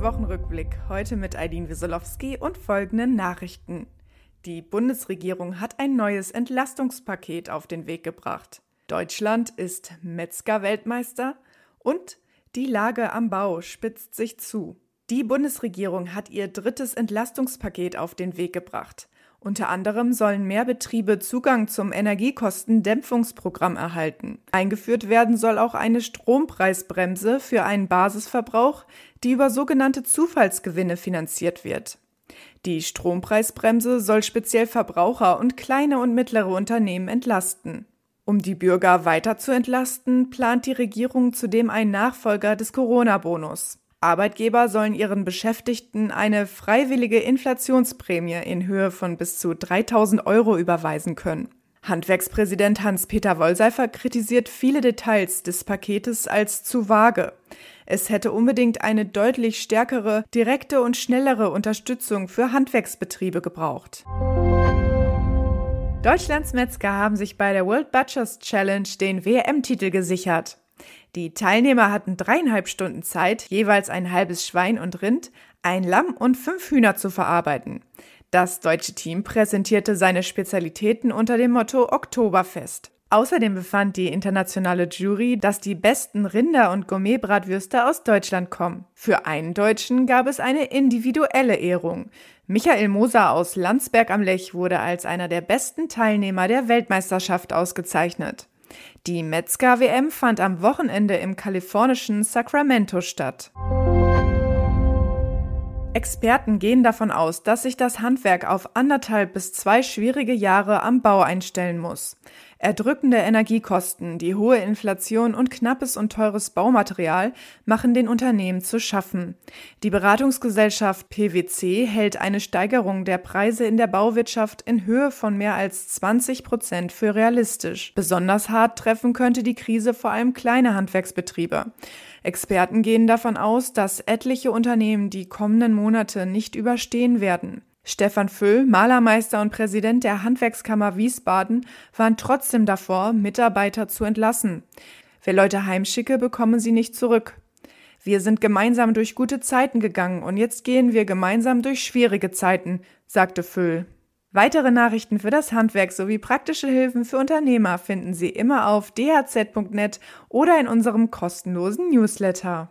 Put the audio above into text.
Wochenrückblick. Heute mit Aidin Wieselowski und folgenden Nachrichten. Die Bundesregierung hat ein neues Entlastungspaket auf den Weg gebracht. Deutschland ist Metzger-Weltmeister und die Lage am Bau spitzt sich zu. Die Bundesregierung hat ihr drittes Entlastungspaket auf den Weg gebracht. Unter anderem sollen mehr Betriebe Zugang zum Energiekostendämpfungsprogramm erhalten. Eingeführt werden soll auch eine Strompreisbremse für einen Basisverbrauch, die über sogenannte Zufallsgewinne finanziert wird. Die Strompreisbremse soll speziell Verbraucher und kleine und mittlere Unternehmen entlasten. Um die Bürger weiter zu entlasten, plant die Regierung zudem einen Nachfolger des Corona-Bonus. Arbeitgeber sollen ihren Beschäftigten eine freiwillige Inflationsprämie in Höhe von bis zu 3000 Euro überweisen können. Handwerkspräsident Hans-Peter Wollseifer kritisiert viele Details des Paketes als zu vage. Es hätte unbedingt eine deutlich stärkere, direkte und schnellere Unterstützung für Handwerksbetriebe gebraucht. Deutschlands Metzger haben sich bei der World Butchers Challenge den WM-Titel gesichert. Die Teilnehmer hatten dreieinhalb Stunden Zeit, jeweils ein halbes Schwein und Rind, ein Lamm und fünf Hühner zu verarbeiten. Das deutsche Team präsentierte seine Spezialitäten unter dem Motto Oktoberfest. Außerdem befand die internationale Jury, dass die besten Rinder- und Gourmetbratwürste aus Deutschland kommen. Für einen Deutschen gab es eine individuelle Ehrung. Michael Moser aus Landsberg am Lech wurde als einer der besten Teilnehmer der Weltmeisterschaft ausgezeichnet. Die Metzger-WM fand am Wochenende im kalifornischen Sacramento statt. Experten gehen davon aus, dass sich das Handwerk auf anderthalb bis zwei schwierige Jahre am Bau einstellen muss. Erdrückende Energiekosten, die hohe Inflation und knappes und teures Baumaterial machen den Unternehmen zu schaffen. Die Beratungsgesellschaft PwC hält eine Steigerung der Preise in der Bauwirtschaft in Höhe von mehr als 20 Prozent für realistisch. Besonders hart treffen könnte die Krise vor allem kleine Handwerksbetriebe. Experten gehen davon aus, dass etliche Unternehmen die kommenden Monate nicht überstehen werden. Stefan Füll, Malermeister und Präsident der Handwerkskammer Wiesbaden, waren trotzdem davor, Mitarbeiter zu entlassen. Wer Leute heimschicke, bekommen sie nicht zurück. Wir sind gemeinsam durch gute Zeiten gegangen und jetzt gehen wir gemeinsam durch schwierige Zeiten, sagte Füll. Weitere Nachrichten für das Handwerk sowie praktische Hilfen für Unternehmer finden Sie immer auf dhz.net oder in unserem kostenlosen Newsletter.